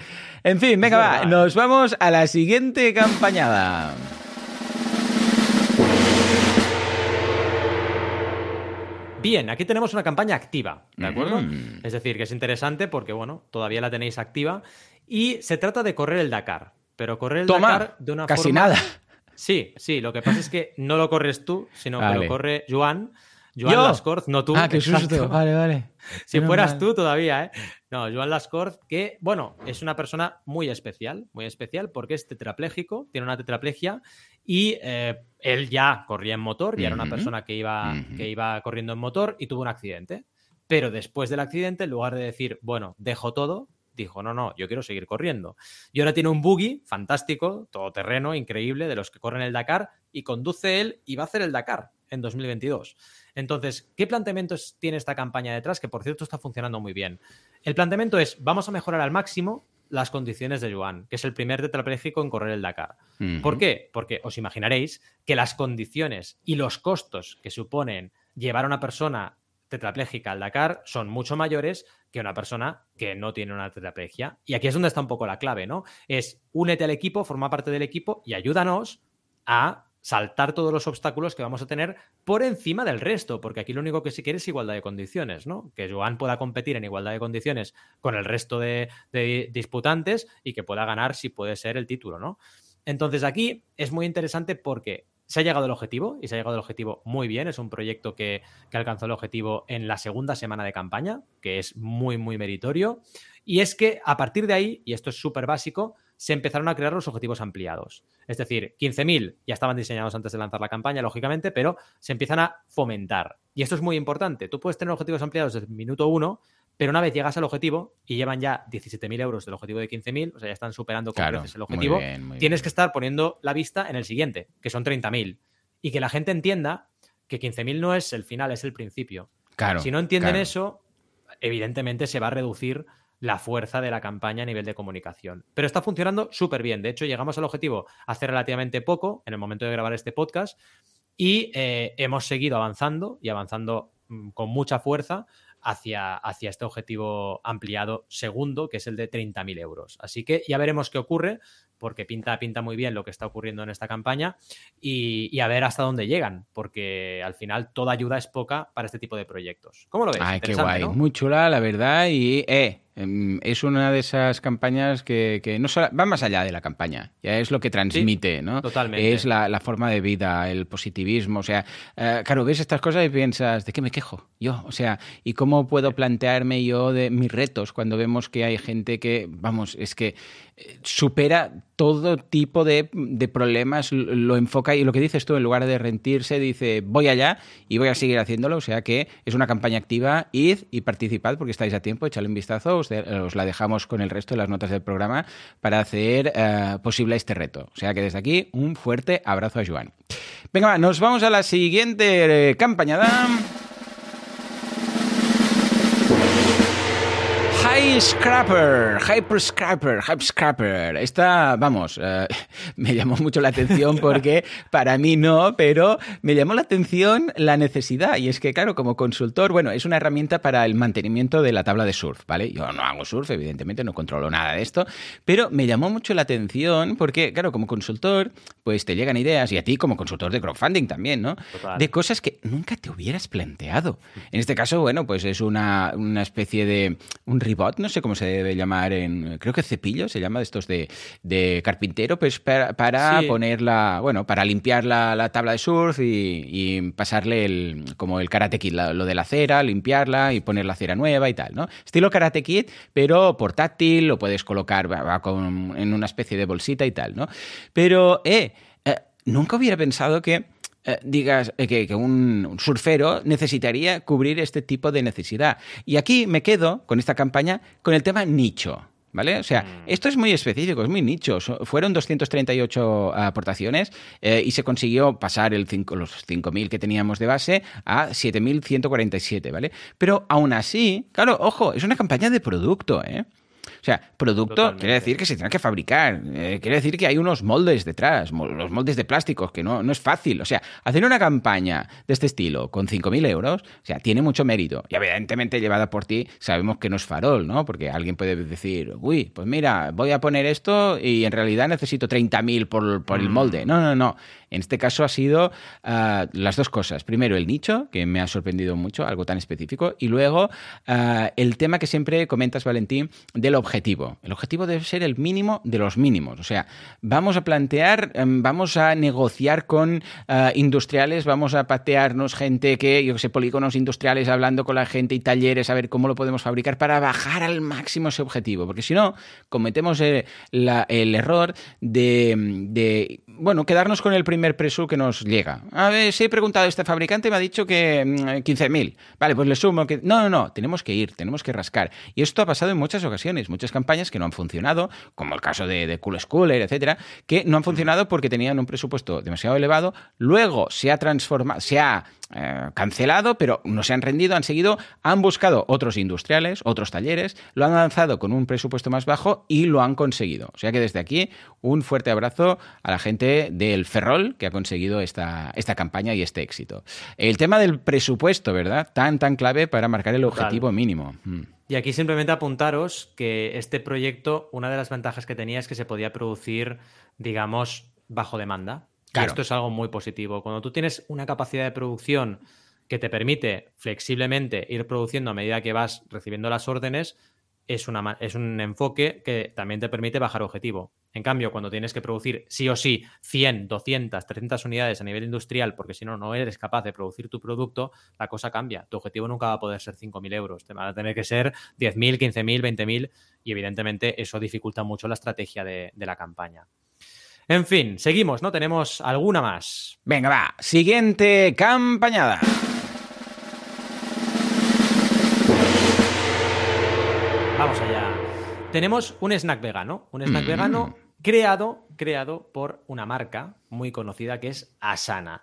En fin, venga, va, nos vamos a la siguiente campañada. Bien, aquí tenemos una campaña activa, ¿de acuerdo? Mm. Es decir, que es interesante porque, bueno, todavía la tenéis activa. Y se trata de correr el Dakar. Pero correr el Dakar de una casi nada. Sí, sí, lo que pasa es que no lo corres tú, sino que lo corre Joan Joan Lascorz, no tú. Ah, qué susto. Vale, vale. si fueras tú todavía, ¿eh? No, Joan Lascorz, que, bueno, es una persona muy especial, muy especial porque es tetrapléjico, tiene una tetraplegia y eh, él ya corría en motor, ya era una persona que iba, que iba corriendo en motor y tuvo un accidente. Pero después del accidente, en lugar de decir, bueno, dejo todo, dijo, no, no, yo quiero seguir corriendo. Y ahora tiene un buggy fantástico, todoterreno, increíble, de los que corren el Dakar, y conduce él y va a hacer el Dakar en 2022. Entonces, ¿qué planteamientos tiene esta campaña detrás? Que por cierto está funcionando muy bien. El planteamiento es, vamos a mejorar al máximo las condiciones de Joan, que es el primer tetrapléjico en correr el Dakar. ¿Por qué? Porque os imaginaréis que las condiciones y los costos que suponen llevar a una persona tetrapléjica al Dakar son mucho mayores que una persona que no tiene una tetraplegia. Y aquí es donde está un poco la clave, ¿no? Es únete al equipo, forma parte del equipo y ayúdanos a saltar todos los obstáculos que vamos a tener por encima del resto, porque aquí lo único que se quiere es igualdad de condiciones, ¿no? Que Joan pueda competir en igualdad de condiciones con el resto de, disputantes y que pueda ganar si puede ser el título, ¿no? Entonces aquí es muy interesante porque se ha llegado al objetivo y se ha llegado al objetivo muy bien. Es un proyecto que, que, alcanzó el objetivo en la segunda semana de campaña, que es muy, muy meritorio. Y es que a partir de ahí, y esto es súper básico, se empezaron a crear los objetivos ampliados. Es decir, 15.000 ya estaban diseñados antes de lanzar la campaña, lógicamente, pero se empiezan a fomentar. Y esto es muy importante. Tú puedes tener objetivos ampliados desde el minuto uno, pero una vez llegas al objetivo y llevan ya 17.000 euros del objetivo de 15.000, o sea, ya están superando con creces el objetivo, tienes que estar poniendo la vista en el siguiente, que son 30.000. Y que la gente entienda que 15.000 no es el final, es el principio. Claro, si no entienden eso, evidentemente se va a reducir la fuerza de la campaña a nivel de comunicación. Pero está funcionando súper bien. De hecho, llegamos al objetivo hace relativamente poco, en el momento de grabar este podcast, y eh, hemos seguido avanzando y avanzando mm, con mucha fuerza hacia, hacia este objetivo ampliado segundo, que es el de 30.000 euros. Así que ya veremos qué ocurre, porque pinta, pinta muy bien lo que está ocurriendo en esta campaña y, a ver hasta dónde llegan, porque al final toda ayuda es poca para este tipo de proyectos. ¿Cómo lo ves? Ay, qué guay, muy chula, la verdad, y eh, es una de esas campañas que, no va más allá de la campaña, ya es lo que transmite, ¿no? Totalmente. Es la, forma de vida, el positivismo, o sea, eh, claro, ves estas cosas y piensas, ¿de qué me quejo yo? O sea, ¿y cómo puedo plantearme yo de mis retos cuando vemos que hay gente que, vamos, es que supera todo tipo de, problemas, lo enfoca y lo que dices tú, en lugar de rendirse, dice voy allá y voy a seguir haciéndolo. O sea que es una campaña activa, id y participad porque estáis a tiempo, echadle un vistazo, os, la dejamos con el resto de las notas del programa para hacer eh, posible este reto. O sea que desde aquí un fuerte abrazo a Joan. Venga, nos vamos a la siguiente eh, campañada. High Scrapper, Hyper Scrapper, Hyper Scrapper. Esta, vamos, eh, me llamó mucho la atención porque para mí no, pero me llamó la atención la necesidad. Y es que, claro, como consultor, bueno, es una herramienta para el mantenimiento de la tabla de surf, ¿vale? Yo no hago surf, evidentemente, no controlo nada de esto, pero me llamó mucho la atención porque, claro, como consultor, pues te llegan ideas, y a ti como consultor de crowdfunding también, ¿no? De cosas que nunca te hubieras planteado. En este caso, bueno, pues es una, una especie de un no sé cómo se debe llamar en, creo que cepillo se llama de estos de, de carpintero, pues para, para ponerla, bueno, para limpiar la, tabla de surf y, pasarle el, como el karate kit, lo de la cera, limpiarla y poner la cera nueva y tal, ¿no? Estilo karate kit, pero portátil, lo puedes colocar en una especie de bolsita y tal, ¿no? Pero, eh, eh nunca hubiera pensado que eh, digas eh, que, un surfero necesitaría cubrir este tipo de necesidad. Y aquí me quedo con esta campaña con el tema nicho. ¿Vale? O sea, mm. esto es muy específico, es muy nicho. Fueron 238 aportaciones eh, y se consiguió pasar el los 5.000 que teníamos de base a 7.147, ¿vale? Pero aún así, claro, ojo, es una campaña de producto, ¿eh? O sea, producto quiere decir que se tiene que fabricar, eh, quiere decir que hay unos moldes detrás, los moldes de plásticos, que no, no es fácil. O sea, hacer una campaña de este estilo con 5.000 euros, o sea, tiene mucho mérito. Y evidentemente llevada por ti, sabemos que no es farol, ¿no? Porque alguien puede decir, uy, pues mira, voy a poner esto y en realidad necesito 30.000 por, por el molde. Mm. No, no, no. En este caso ha sido ah, las dos cosas. Primero, el nicho, que me ha sorprendido mucho, algo tan específico. Y luego, ah, el tema que siempre comentas, Valentín, del objetivo. El objetivo debe ser el mínimo de los mínimos. O sea, vamos a plantear, em, vamos a negociar con ah, industriales, vamos a patearnos gente que, yo que sé, polígonos industriales hablando con la gente y talleres a ver cómo lo podemos fabricar para bajar al máximo ese objetivo. Porque si no, cometemos el, error de, bueno, quedarnos con el primer primer que nos llega. A ver, si he preguntado a este fabricante, me ha dicho que 15.000. Mm, vale, pues le sumo que... No, no, no, tenemos que ir, tenemos que rascar. Y esto ha pasado en muchas ocasiones, muchas campañas que no han funcionado, como el caso de, de Cool Schooler, etcétera, que no han funcionado porque tenían un presupuesto demasiado elevado, luego se ha transformado, se ha eh, cancelado, pero no se han rendido, han seguido, han buscado otros industriales, otros talleres, lo han lanzado con un presupuesto más bajo y lo han conseguido. O sea que desde aquí un fuerte abrazo a la gente del Ferrol que ha conseguido esta, esta campaña y este éxito. El tema del presupuesto, ¿verdad? Tan, tan clave para marcar el objetivo mínimo. Mm. Y aquí simplemente apuntaros que este proyecto, una de las ventajas que tenía es que se podía producir, digamos, bajo demanda. Esto es algo muy positivo. Cuando tú tienes una capacidad de producción que te permite flexiblemente ir produciendo a medida que vas recibiendo las órdenes, es, un enfoque que también te permite bajar objetivo. En cambio, cuando tienes que producir sí o sí 100, 200, 300 unidades a nivel industrial, porque si no, no eres capaz de producir tu producto, la cosa cambia. Tu objetivo nunca va a poder ser 5.000 euros. Te van a tener que ser 10.000, 15.000, 20.000 y evidentemente eso dificulta mucho la estrategia de la campaña. En fin, seguimos, ¿no? Tenemos alguna más. Venga, va. Siguiente campañada. Vamos allá. Tenemos un snack vegano. Un snack mm. vegano creado, creado por una marca muy conocida que es Asana.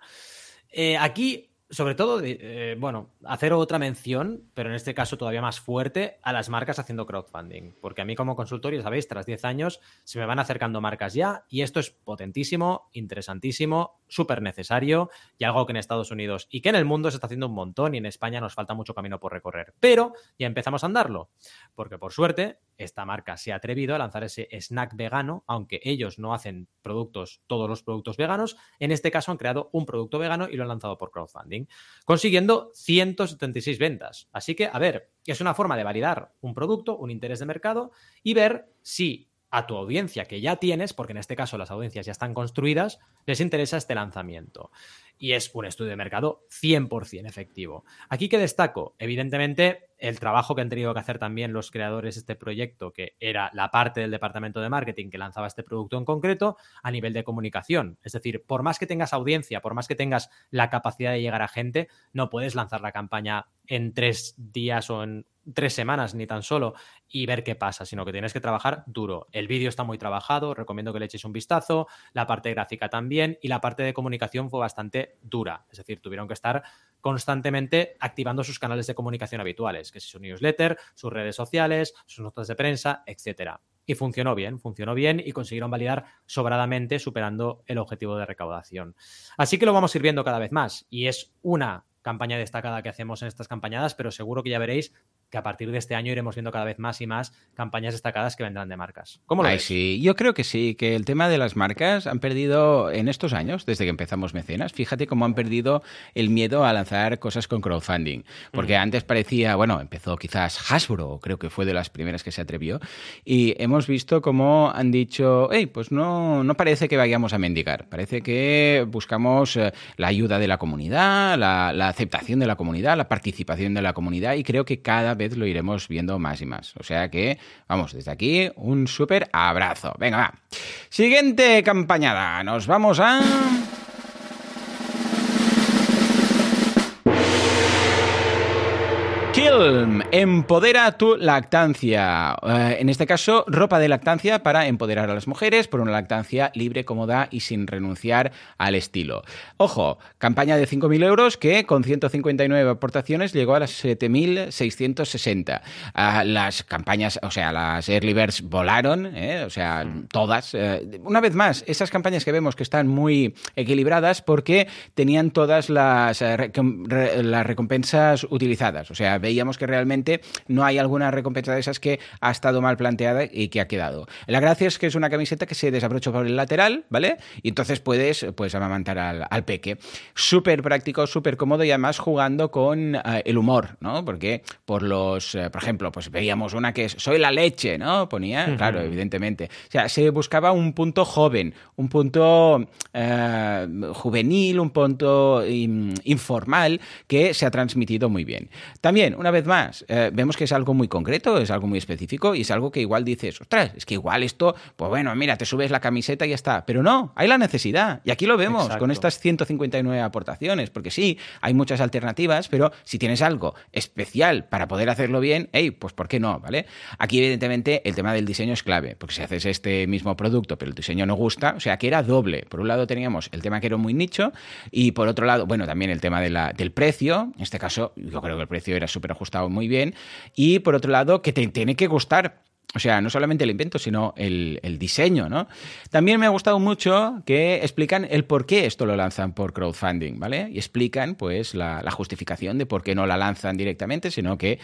Eh, aquí sobre todo, eh, bueno, hacer otra mención, pero en este caso todavía más fuerte, a las marcas haciendo crowdfunding. Porque a mí como consultor, ya sabéis, tras 10 años se me van acercando marcas ya y esto es potentísimo, interesantísimo, súper necesario y algo que en Estados Unidos y que en el mundo se está haciendo un montón y en España nos falta mucho camino por recorrer. Pero ya empezamos a andarlo, porque por suerte esta marca se ha atrevido a lanzar ese snack vegano, aunque ellos no hacen productos, todos los productos veganos, en este caso han creado un producto vegano y lo han lanzado por crowdfunding, consiguiendo 176 ventas. Así que, a ver, es una forma de validar un producto, un interés de mercado y ver si a tu audiencia que ya tienes, porque en este caso las audiencias ya están construidas, les interesa este lanzamiento. Y es un estudio de mercado 100% efectivo. Aquí que destaco, evidentemente, el trabajo que han tenido que hacer también los creadores de este proyecto, que era la parte del departamento de marketing que lanzaba este producto en concreto, a nivel de comunicación. Es decir, por más que tengas audiencia, por más que tengas la capacidad de llegar a gente, no puedes lanzar la campaña en tres días o en tres semanas ni tan solo y ver qué pasa, sino que tienes que trabajar duro. El vídeo está muy trabajado, recomiendo que le echéis un vistazo, la parte gráfica también y la parte de comunicación fue bastante dura, es decir, tuvieron que estar constantemente activando sus canales de comunicación habituales, que es su newsletter, sus redes sociales, sus notas de prensa, etcétera. Y funcionó bien, funcionó bien y consiguieron validar sobradamente superando el objetivo de recaudación. Así que lo vamos a ir viendo cada vez más y es una campaña destacada que hacemos en estas campañadas, pero seguro que ya veréis que a partir de este año iremos viendo cada vez más y más campañas destacadas que vendrán de marcas. ¿Cómo lo ves? Sí, yo creo que sí, que el tema de las marcas han perdido en estos años, desde que empezamos Mecenas, fíjate cómo han perdido el miedo a lanzar cosas con crowdfunding. Porque antes parecía, bueno, empezó quizás Hasbro, creo que fue de las primeras que se atrevió, y hemos visto cómo han dicho, hey, pues no, no parece que vayamos a mendigar, parece que buscamos eh, la ayuda de la comunidad, la, la aceptación de la comunidad, la participación de la comunidad, y creo que cada vez lo iremos viendo más y más. O sea que, vamos, desde aquí, un súper abrazo. Venga, va. Siguiente campañada. Nos vamos a... Kilm, empodera tu lactancia. Eh, en este caso, ropa de lactancia para empoderar a las mujeres por una lactancia libre, cómoda y sin renunciar al estilo. Ojo, campaña de 5.000 euros que con 159 aportaciones llegó a las 7.660. Ah, las campañas, o sea, las Early Birds volaron, eh, o sea, todas. Eh, una vez más, esas campañas que vemos que están muy equilibradas porque tenían todas las, las recompensas utilizadas. O sea, veíamos que realmente no hay alguna recompensa de esas que ha estado mal planteada y que ha quedado. La gracia es que es una camiseta que se desabrocha por el lateral, ¿vale? Y entonces puedes pues amamantar al, peque. Súper práctico, súper cómodo y además jugando con eh, el humor, ¿no? Porque por los, eh, por ejemplo, pues veíamos una que es soy la leche, ¿no? Ponía, claro, evidentemente. O sea, se buscaba un punto joven, un punto eh, juvenil, un punto informal que se ha transmitido muy bien. También una vez más, eh, vemos que es algo muy concreto, es algo muy específico y es algo que igual dices, ostras, es que igual esto, pues bueno, mira, te subes la camiseta y ya está. Pero no, hay la necesidad. Y aquí lo vemos con estas 159 aportaciones, porque sí, hay muchas alternativas, pero si tienes algo especial para poder hacerlo bien, hey, pues ¿por qué no? ¿Vale? Aquí, evidentemente, el tema del diseño es clave, porque si haces este mismo producto, pero el diseño no gusta, o sea, que era doble. Por un lado teníamos el tema que era muy nicho y por otro lado, bueno, también el tema de la, del precio. En este caso, yo creo que el precio era súper ajustado muy bien. Y por otro lado, que te tiene que gustar o sea, no solamente el invento, sino el, diseño, ¿no? También me ha gustado mucho que explican el por qué esto lo lanzan por crowdfunding, ¿vale? Y explican, pues, la, justificación de por qué no la lanzan directamente, sino que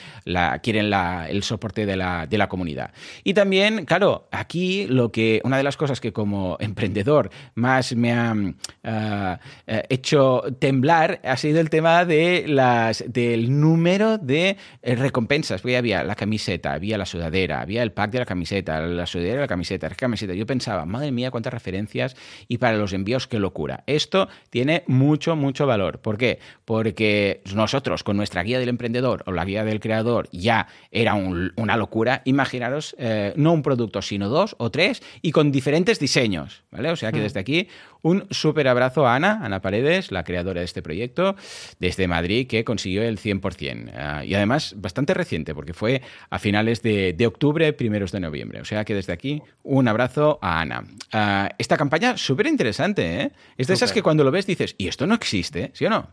quieren el soporte de la, comunidad. Y también, claro, aquí lo que, una de las cosas que como emprendedor más me ha eh, eh, hecho temblar ha sido el tema de las, del número de eh, recompensas, porque había la camiseta, había la sudadera, había el de la camiseta, la sudadera de la camiseta, la camiseta. Yo pensaba, madre mía, cuántas referencias y para los envíos, qué locura. Esto tiene mucho, mucho valor. ¿Por qué? Porque nosotros, con nuestra guía del emprendedor o la guía del creador, ya era una locura. Imaginaros, eh, no un producto, sino dos o tres y con diferentes diseños. ¿vale? O sea que hmm. desde aquí, un súper abrazo a Ana, Ana Paredes, la creadora de este proyecto, desde Madrid, que consiguió el 100%. Ah, y además, bastante reciente, porque fue a finales de, de octubre, primeros de noviembre. O sea que desde aquí, un abrazo a Ana. Ah, esta campaña, súper interesante, ¿eh? Es de esas que cuando lo ves dices, ¿y esto no existe? ¿Sí o no?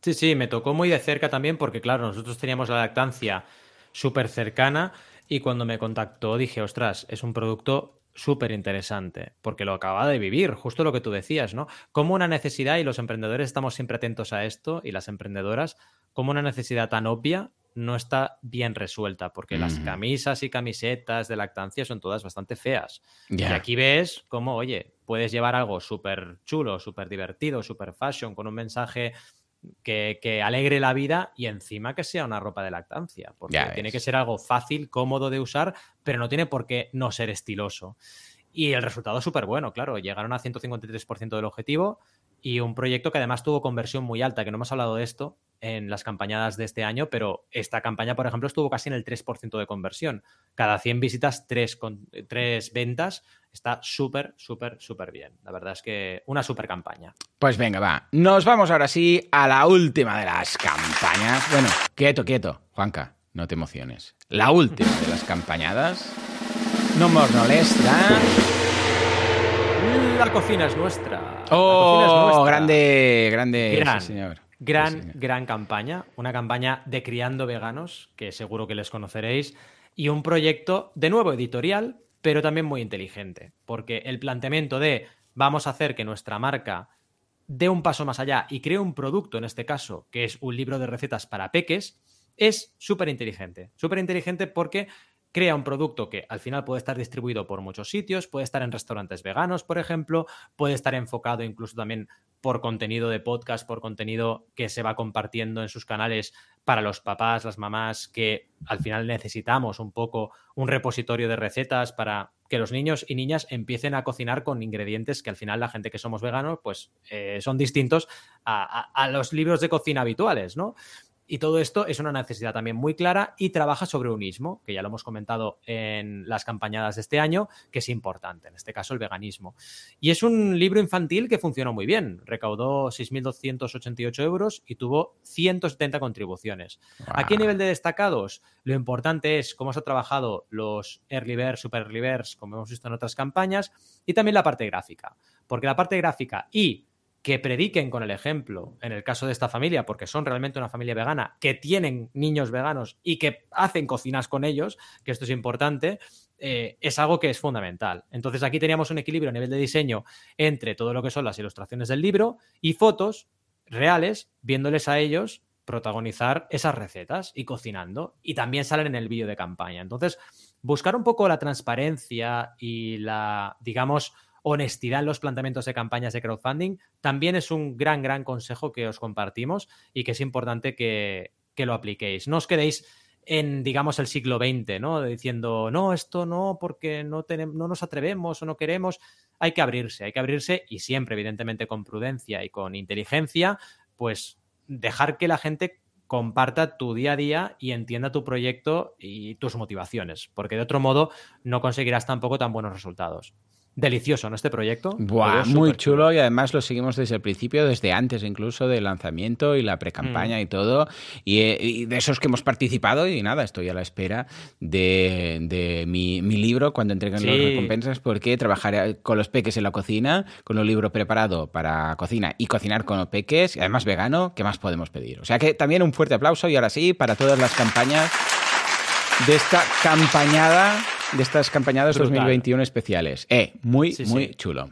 Sí, sí, me tocó muy de cerca también porque, claro, nosotros teníamos la lactancia súper cercana y cuando me contactó dije, ostras, es un producto súper interesante, porque lo acaba de vivir, justo lo que tú decías, ¿no? Como una necesidad, y los emprendedores estamos siempre atentos a esto, y las emprendedoras, como una necesidad tan obvia no está bien resuelta, porque las camisas y camisetas de lactancia son todas bastante feas. Y aquí ves cómo, oye, puedes llevar algo súper chulo, súper divertido, súper fashion, con un mensaje que, alegre la vida y encima que sea una ropa de lactancia, porque tiene que ser algo fácil, cómodo de usar, pero no tiene por qué no ser estiloso. Y el resultado es súper bueno, claro, llegaron a 153% del objetivo y un proyecto que además tuvo conversión muy alta, que no hemos hablado de esto en las campañadas de este año, pero esta campaña, por ejemplo, estuvo casi en el 3% de conversión. Cada 100 visitas, 3, 3 ventas. Está súper, súper, súper bien. La verdad es que una súper campaña. Pues venga, va. Nos vamos ahora sí a la última de las campañas. Bueno, quieto, quieto. Juanca, no te emociones. La última de las campañadas. No molesta. La cocina es nuestra. Oh, grande, grande, gran, señor. Gran, gran campaña. Una campaña de criando veganos, que seguro que les conoceréis. Y un proyecto, de nuevo, editorial, pero también muy inteligente. Porque el planteamiento de vamos a hacer que nuestra marca dé un paso más allá y cree un producto, en este caso, que es un libro de recetas para peques, es súper inteligente. Súper inteligente porque crea un producto que al final puede estar distribuido por muchos sitios, puede estar en restaurantes veganos, por ejemplo, puede estar enfocado incluso también por contenido de podcast, por contenido que se va compartiendo en sus canales para los papás, las mamás, que al final necesitamos un poco un repositorio de recetas para que los niños y niñas empiecen a cocinar con ingredientes que al final la gente que somos veganos, pues eh, son distintos a, a, los libros de cocina habituales, ¿no? Y todo esto es una necesidad también muy clara y trabaja sobre unismo, que ya lo hemos comentado en las campañadas de este año, que es importante, en este caso el veganismo. Y es un libro infantil que funcionó muy bien, recaudó 6.288 euros y tuvo 170 contribuciones. Aquí a nivel de destacados, lo importante es cómo se ha trabajado los Early Birds, Super Early como hemos visto en otras campañas, y también la parte gráfica, porque la parte gráfica y que prediquen con el ejemplo, en el caso de esta familia, porque son realmente una familia vegana, que tienen niños veganos y que hacen cocinas con ellos, que esto es importante, eh, es algo que es fundamental. Entonces aquí teníamos un equilibrio a nivel de diseño entre todo lo que son las ilustraciones del libro y fotos reales, viéndoles a ellos protagonizar esas recetas y cocinando. Y también salen en el vídeo de campaña. Entonces, buscar un poco la transparencia y la, digamos, honestidad en los planteamientos de campañas de crowdfunding, también es un gran, gran consejo que os compartimos y que es importante que, lo apliquéis. No os quedéis en, digamos, el siglo XX, ¿no? Diciendo, no, esto no, porque no, tenemos, no nos atrevemos o no queremos. Hay que abrirse, hay que abrirse y siempre, evidentemente, con prudencia y con inteligencia, pues dejar que la gente comparta tu día a día y entienda tu proyecto y tus motivaciones, porque de otro modo no conseguirás tampoco tan buenos resultados delicioso, ¿no? Este proyecto. muy chulo, y además lo seguimos desde el principio, desde antes incluso del lanzamiento y la pre-campaña mm. y todo. Eh, y, de esos que hemos participado y nada, estoy a la espera de, mi, libro cuando entreguen las recompensas porque trabajaré con los peques en la cocina, con un libro preparado para cocina y cocinar con los peques, y además vegano, ¿qué más podemos pedir? O sea que también un fuerte aplauso y ahora sí, para todas las campañas de esta campañada de estas campañadas 2021 especiales. Eh, muy, muy chulo.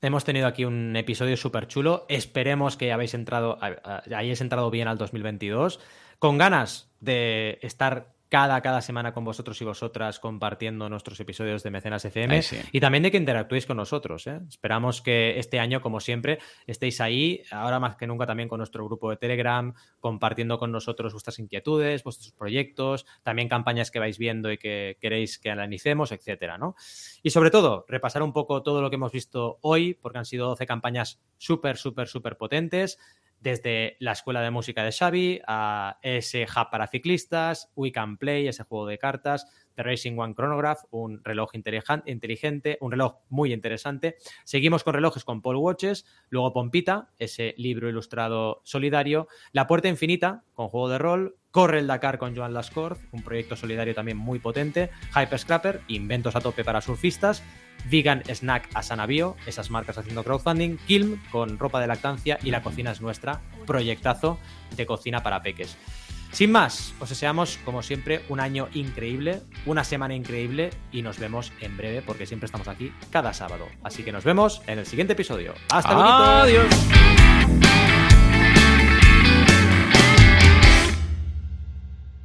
Hemos tenido aquí un episodio súper chulo. Esperemos que habéis entrado, hayáis entrado bien al 2022. Con ganas de estar cada, cada semana con vosotros y vosotras compartiendo nuestros episodios de Mecenas FM y también de que interactuéis con nosotros. ¿eh? Esperamos que este año, como siempre, estéis ahí, ahora más que nunca también con nuestro grupo de Telegram, compartiendo con nosotros vuestras inquietudes, vuestros proyectos, también campañas que vais viendo y que queréis que analicemos, etcétera, ¿no? Y sobre todo, repasar un poco todo lo que hemos visto hoy, porque han sido 12 campañas súper, súper, súper potentes desde la escuela de música de Xavi a ese hub para ciclistas, We Can Play, ese juego de cartas, The Racing One Chronograph, un reloj inteligente, un reloj muy interesante. Seguimos con relojes con Paul Watches, luego Pompita, ese libro ilustrado solidario, La Puerta Infinita, con juego de rol, Corre el Dakar con Joan Lascorz, un proyecto solidario también muy potente, Hyper Scrapper, inventos a tope para surfistas, Vegan Snack a Sanabio, esas marcas haciendo crowdfunding, Kilm con ropa de lactancia y La Cocina es Nuestra, proyectazo de cocina para peques. Sin más, os deseamos, como siempre, un año increíble, una semana increíble y nos vemos en breve porque siempre estamos aquí cada sábado. Así que nos vemos en el siguiente episodio. ¡Hasta luego! ¡Adiós!